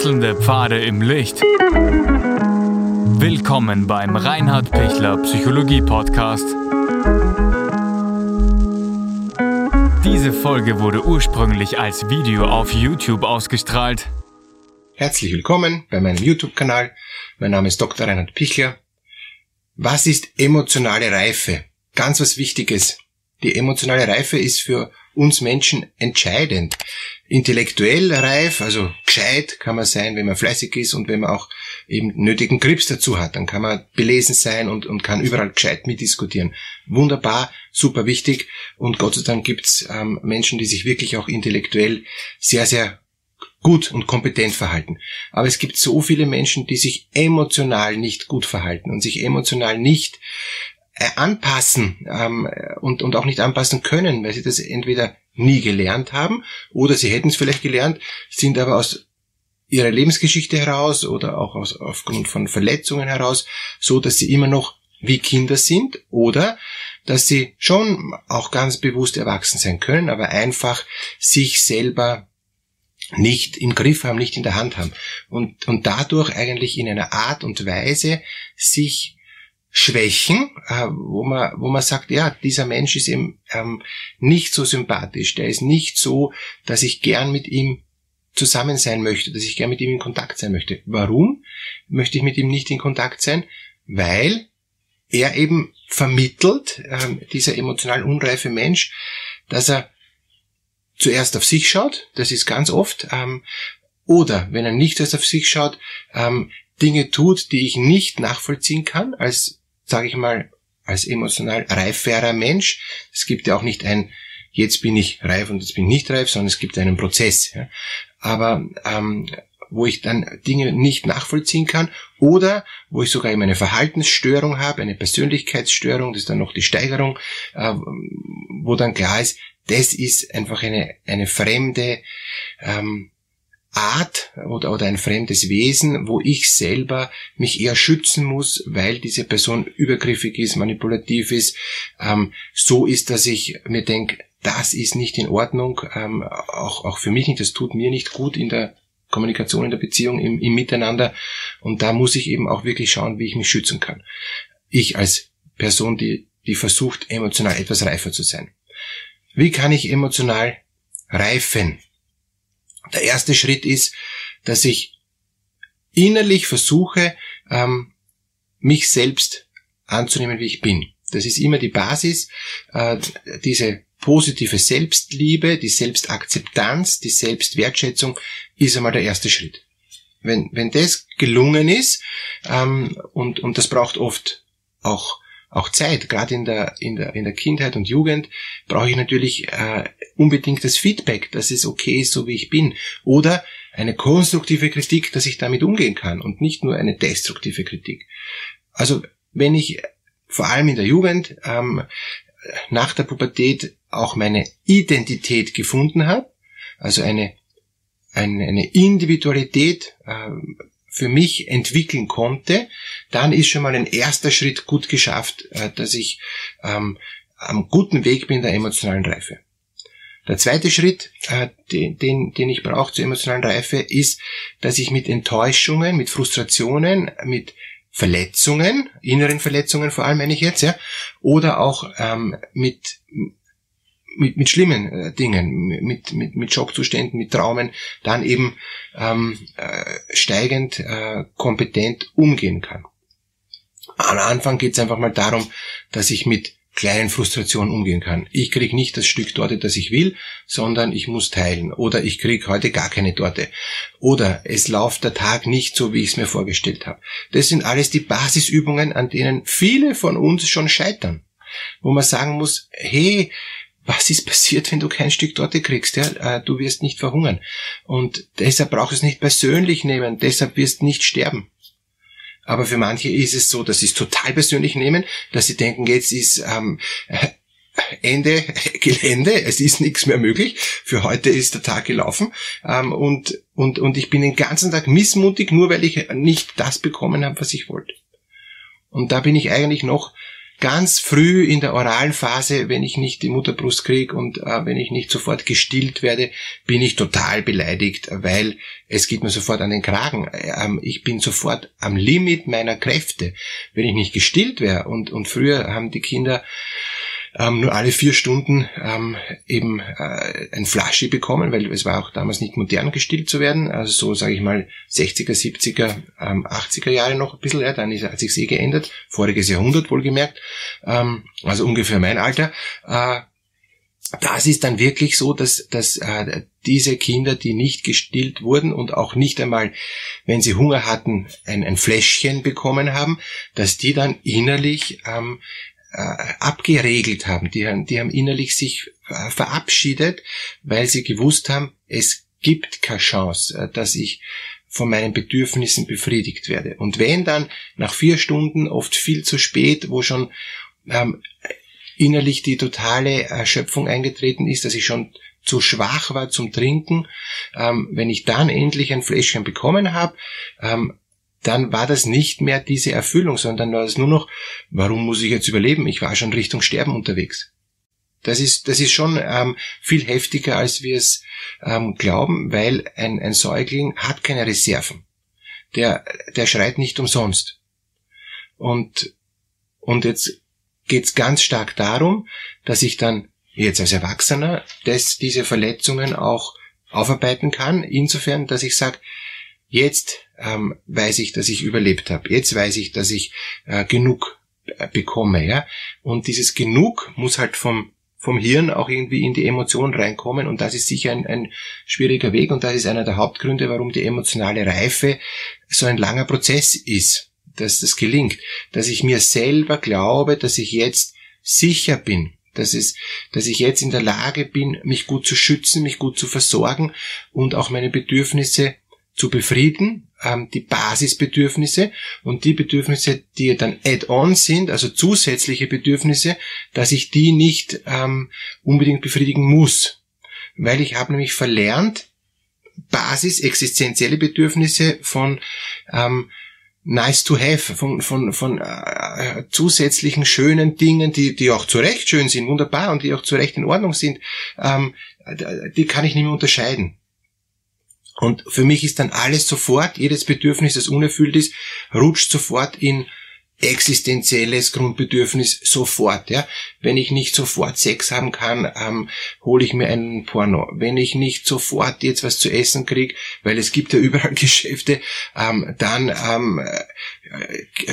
Wechselnde Pfade im Licht. Willkommen beim Reinhard Pichler Psychologie Podcast. Diese Folge wurde ursprünglich als Video auf YouTube ausgestrahlt. Herzlich willkommen bei meinem YouTube-Kanal. Mein Name ist Dr. Reinhard Pichler. Was ist emotionale Reife? Ganz was Wichtiges. Die emotionale Reife ist für uns Menschen entscheidend. Intellektuell reif, also gescheit kann man sein, wenn man fleißig ist und wenn man auch eben nötigen Grips dazu hat. Dann kann man belesen sein und, und kann überall gescheit mitdiskutieren. Wunderbar, super wichtig und Gott sei Dank gibt's ähm, Menschen, die sich wirklich auch intellektuell sehr, sehr gut und kompetent verhalten. Aber es gibt so viele Menschen, die sich emotional nicht gut verhalten und sich emotional nicht anpassen ähm, und, und auch nicht anpassen können, weil sie das entweder nie gelernt haben oder sie hätten es vielleicht gelernt, sind aber aus ihrer Lebensgeschichte heraus oder auch aus, aufgrund von Verletzungen heraus so, dass sie immer noch wie Kinder sind oder dass sie schon auch ganz bewusst erwachsen sein können, aber einfach sich selber nicht im Griff haben, nicht in der Hand haben. Und, und dadurch eigentlich in einer Art und Weise sich Schwächen, äh, wo man, wo man sagt, ja, dieser Mensch ist eben ähm, nicht so sympathisch, der ist nicht so, dass ich gern mit ihm zusammen sein möchte, dass ich gern mit ihm in Kontakt sein möchte. Warum möchte ich mit ihm nicht in Kontakt sein? Weil er eben vermittelt, ähm, dieser emotional unreife Mensch, dass er zuerst auf sich schaut, das ist ganz oft, ähm, oder wenn er nicht erst auf sich schaut, ähm, Dinge tut, die ich nicht nachvollziehen kann als sage ich mal, als emotional reiferer Mensch. Es gibt ja auch nicht ein, jetzt bin ich reif und jetzt bin ich nicht reif, sondern es gibt einen Prozess. Ja. Aber ähm, wo ich dann Dinge nicht nachvollziehen kann oder wo ich sogar eben eine Verhaltensstörung habe, eine Persönlichkeitsstörung, das ist dann noch die Steigerung, äh, wo dann klar ist, das ist einfach eine, eine fremde ähm, Art oder, oder ein fremdes Wesen, wo ich selber mich eher schützen muss, weil diese Person übergriffig ist, manipulativ ist, ähm, so ist, dass ich mir denke, das ist nicht in Ordnung, ähm, auch, auch für mich nicht, das tut mir nicht gut in der Kommunikation, in der Beziehung, im, im Miteinander und da muss ich eben auch wirklich schauen, wie ich mich schützen kann. Ich als Person, die, die versucht, emotional etwas reifer zu sein. Wie kann ich emotional reifen? Der erste Schritt ist, dass ich innerlich versuche, ähm, mich selbst anzunehmen, wie ich bin. Das ist immer die Basis, äh, diese positive Selbstliebe, die Selbstakzeptanz, die Selbstwertschätzung ist einmal der erste Schritt. Wenn, wenn das gelungen ist, ähm, und, und das braucht oft auch auch Zeit, gerade in der, in der, in der Kindheit und Jugend, brauche ich natürlich äh, unbedingt das Feedback, dass es okay ist, so wie ich bin. Oder eine konstruktive Kritik, dass ich damit umgehen kann und nicht nur eine destruktive Kritik. Also wenn ich vor allem in der Jugend ähm, nach der Pubertät auch meine Identität gefunden habe, also eine, eine, eine Individualität ähm, für mich entwickeln konnte, dann ist schon mal ein erster Schritt gut geschafft, äh, dass ich ähm, am guten Weg bin der emotionalen Reife. Der zweite Schritt, äh, den, den, den ich brauche zur emotionalen Reife, ist, dass ich mit Enttäuschungen, mit Frustrationen, mit Verletzungen, inneren Verletzungen vor allem meine ich jetzt, ja, oder auch ähm, mit mit, mit schlimmen äh, Dingen, mit, mit, mit Schockzuständen, mit Traumen, dann eben ähm, äh, steigend äh, kompetent umgehen kann. Am Anfang geht es einfach mal darum, dass ich mit kleinen Frustrationen umgehen kann. Ich krieg nicht das Stück Torte, das ich will, sondern ich muss teilen. Oder ich krieg heute gar keine Torte. Oder es läuft der Tag nicht so, wie ich es mir vorgestellt habe. Das sind alles die Basisübungen, an denen viele von uns schon scheitern. Wo man sagen muss, hey, was ist passiert, wenn du kein Stück Torte kriegst? Ja? Äh, du wirst nicht verhungern. Und deshalb brauchst du es nicht persönlich nehmen, deshalb wirst du nicht sterben. Aber für manche ist es so, dass sie es total persönlich nehmen, dass sie denken, jetzt ist ähm, Ende Gelände, es ist nichts mehr möglich. Für heute ist der Tag gelaufen ähm, und, und, und ich bin den ganzen Tag missmutig, nur weil ich nicht das bekommen habe, was ich wollte. Und da bin ich eigentlich noch ganz früh in der oralen Phase, wenn ich nicht die Mutterbrust kriege und äh, wenn ich nicht sofort gestillt werde, bin ich total beleidigt, weil es geht mir sofort an den Kragen. Ähm, ich bin sofort am Limit meiner Kräfte, wenn ich nicht gestillt wäre. Und, und früher haben die Kinder ähm, nur alle vier Stunden ähm, eben äh, ein Flasche bekommen, weil es war auch damals nicht modern gestillt zu werden, also so sage ich mal 60er, 70er, ähm, 80er Jahre noch ein bisschen, ja, dann ist, hat sich eh geändert, voriges Jahrhundert wohlgemerkt, ähm, also ungefähr mein Alter. Äh, das ist dann wirklich so, dass, dass äh, diese Kinder, die nicht gestillt wurden und auch nicht einmal, wenn sie Hunger hatten, ein, ein Fläschchen bekommen haben, dass die dann innerlich ähm, äh, abgeregelt haben. Die, haben. die haben innerlich sich äh, verabschiedet, weil sie gewusst haben, es gibt keine Chance, äh, dass ich von meinen Bedürfnissen befriedigt werde. Und wenn dann nach vier Stunden, oft viel zu spät, wo schon ähm, innerlich die totale Erschöpfung eingetreten ist, dass ich schon zu schwach war zum Trinken, ähm, wenn ich dann endlich ein Fläschchen bekommen habe, ähm, dann war das nicht mehr diese Erfüllung, sondern war es nur noch, warum muss ich jetzt überleben? Ich war schon Richtung Sterben unterwegs. Das ist, das ist schon ähm, viel heftiger, als wir es ähm, glauben, weil ein, ein Säugling hat keine Reserven. Der, der schreit nicht umsonst. Und, und jetzt geht's ganz stark darum, dass ich dann jetzt als Erwachsener das, diese Verletzungen auch aufarbeiten kann, insofern, dass ich sage, Jetzt ähm, weiß ich, dass ich überlebt habe. Jetzt weiß ich, dass ich äh, genug äh, bekomme. Ja? Und dieses Genug muss halt vom vom Hirn auch irgendwie in die Emotion reinkommen und das ist sicher ein, ein schwieriger Weg und das ist einer der Hauptgründe, warum die emotionale Reife so ein langer Prozess ist, dass das gelingt, dass ich mir selber glaube, dass ich jetzt sicher bin, dass es, dass ich jetzt in der Lage bin, mich gut zu schützen, mich gut zu versorgen und auch meine Bedürfnisse zu befrieden, ähm, die Basisbedürfnisse und die Bedürfnisse, die dann add-on sind, also zusätzliche Bedürfnisse, dass ich die nicht ähm, unbedingt befriedigen muss. Weil ich habe nämlich verlernt, Basis, existenzielle Bedürfnisse von ähm, nice to have, von, von, von äh, zusätzlichen schönen Dingen, die, die auch zu Recht schön sind, wunderbar und die auch zu Recht in Ordnung sind, ähm, die kann ich nicht mehr unterscheiden. Und für mich ist dann alles sofort, jedes Bedürfnis, das unerfüllt ist, rutscht sofort in existenzielles Grundbedürfnis sofort. Ja? Wenn ich nicht sofort Sex haben kann, ähm, hole ich mir einen Porno. Wenn ich nicht sofort jetzt was zu essen kriege, weil es gibt ja überall Geschäfte, ähm, dann ähm, äh,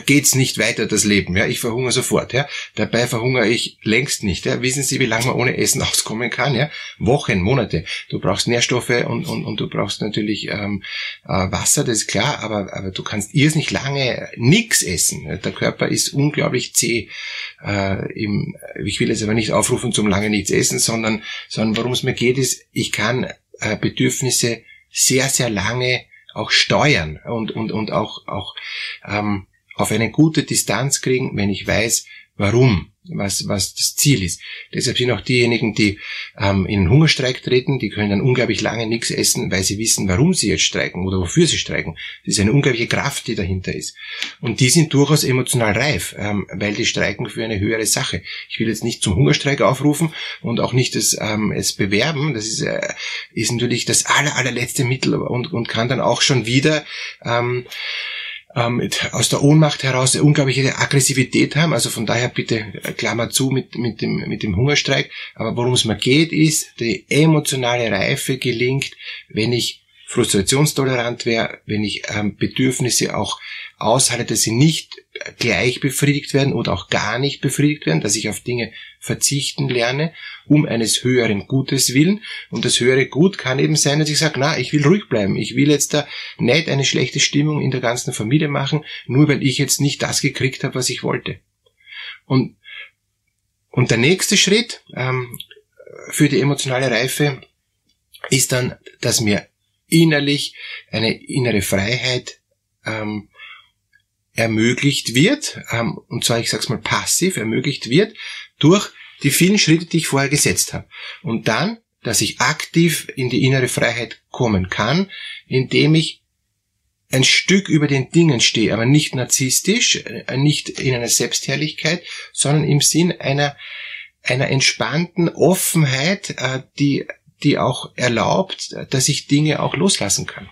geht's nicht weiter, das Leben. Ja? Ich verhungere sofort. Ja? Dabei verhungere ich längst nicht. Ja? Wissen Sie, wie lange man ohne Essen auskommen kann? Ja? Wochen, Monate. Du brauchst Nährstoffe und, und, und du brauchst natürlich ähm, äh, Wasser, das ist klar, aber, aber du kannst irrsinnig lange nix essen. Der Körper ist unglaublich zäh. Äh, im, ich will jetzt aber nicht aufrufen zum lange nichts essen, sondern, sondern worum es mir geht, ist, ich kann äh, Bedürfnisse sehr, sehr lange auch steuern und, und, und auch, auch ähm, auf eine gute Distanz kriegen, wenn ich weiß, warum was, was das Ziel ist. Deshalb sind auch diejenigen, die ähm, in einen Hungerstreik treten, die können dann unglaublich lange nichts essen, weil sie wissen, warum sie jetzt streiken oder wofür sie streiken. Das ist eine unglaubliche Kraft, die dahinter ist. Und die sind durchaus emotional reif, ähm, weil die streiken für eine höhere Sache. Ich will jetzt nicht zum Hungerstreik aufrufen und auch nicht das, ähm, es bewerben. Das ist, äh, ist natürlich das aller, allerletzte Mittel und, und kann dann auch schon wieder ähm, ähm, aus der Ohnmacht heraus eine unglaubliche Aggressivität haben. Also von daher bitte äh, Klammer zu mit, mit, dem, mit dem Hungerstreik. Aber worum es mir geht, ist, die emotionale Reife gelingt, wenn ich frustrationstolerant wäre, wenn ich ähm, Bedürfnisse auch aushalte, dass sie nicht gleich befriedigt werden oder auch gar nicht befriedigt werden, dass ich auf Dinge verzichten lerne, um eines höheren Gutes willen. Und das höhere Gut kann eben sein, dass ich sage, na, ich will ruhig bleiben. Ich will jetzt da nicht eine schlechte Stimmung in der ganzen Familie machen, nur weil ich jetzt nicht das gekriegt habe, was ich wollte. Und, und der nächste Schritt ähm, für die emotionale Reife ist dann, dass mir innerlich eine innere Freiheit ähm, ermöglicht wird, ähm, und zwar, ich sag's mal passiv, ermöglicht wird, durch die vielen Schritte, die ich vorher gesetzt habe. Und dann, dass ich aktiv in die innere Freiheit kommen kann, indem ich ein Stück über den Dingen stehe, aber nicht narzisstisch, äh, nicht in einer Selbstherrlichkeit, sondern im Sinn einer, einer entspannten Offenheit, äh, die, die auch erlaubt, dass ich Dinge auch loslassen kann.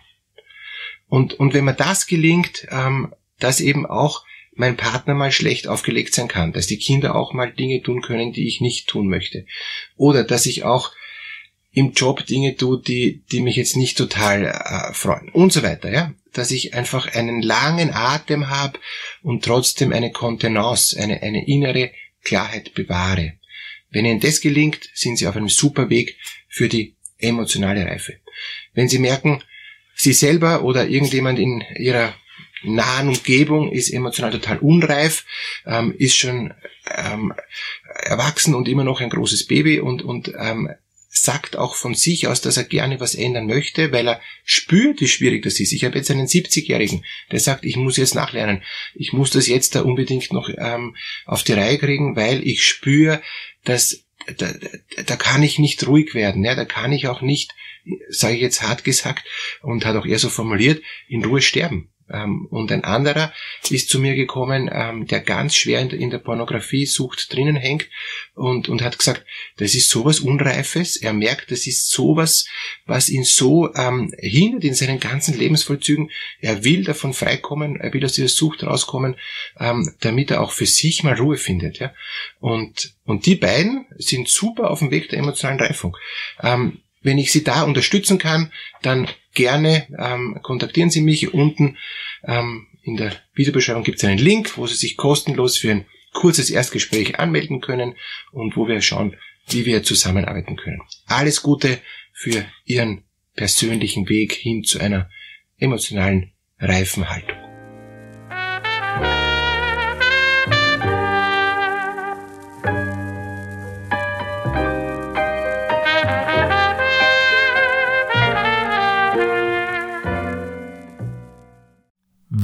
Und, und wenn mir das gelingt, ähm, dass eben auch mein Partner mal schlecht aufgelegt sein kann, dass die Kinder auch mal Dinge tun können, die ich nicht tun möchte. Oder dass ich auch im Job Dinge tue, die, die mich jetzt nicht total äh, freuen und so weiter, ja. Dass ich einfach einen langen Atem habe und trotzdem eine Kontenance, eine, eine innere Klarheit bewahre. Wenn Ihnen das gelingt, sind Sie auf einem super Weg für die emotionale Reife. Wenn Sie merken, Sie selber oder irgendjemand in Ihrer nahen Umgebung ist emotional total unreif, ähm, ist schon ähm, erwachsen und immer noch ein großes Baby und, und ähm, sagt auch von sich aus, dass er gerne was ändern möchte, weil er spürt, wie schwierig das ist. Ich habe jetzt einen 70-Jährigen, der sagt, ich muss jetzt nachlernen. Ich muss das jetzt da unbedingt noch ähm, auf die Reihe kriegen, weil ich spüre, dass da, da kann ich nicht ruhig werden. Ja, da kann ich auch nicht, sage ich jetzt hart gesagt und hat auch er so formuliert, in Ruhe sterben. Ähm, und ein anderer ist zu mir gekommen, ähm, der ganz schwer in der, Pornografie sucht drinnen hängt und, und hat gesagt, das ist sowas Unreifes. Er merkt, das ist sowas, was ihn so ähm, hindert in seinen ganzen Lebensvollzügen. Er will davon freikommen, er will aus dieser Sucht rauskommen, ähm, damit er auch für sich mal Ruhe findet. Ja? Und, und die beiden sind super auf dem Weg der emotionalen Reifung. Ähm, wenn ich Sie da unterstützen kann, dann gerne ähm, kontaktieren Sie mich. Unten ähm, in der Videobeschreibung gibt es einen Link, wo Sie sich kostenlos für ein kurzes Erstgespräch anmelden können und wo wir schauen, wie wir zusammenarbeiten können. Alles Gute für Ihren persönlichen Weg hin zu einer emotionalen reifen Haltung.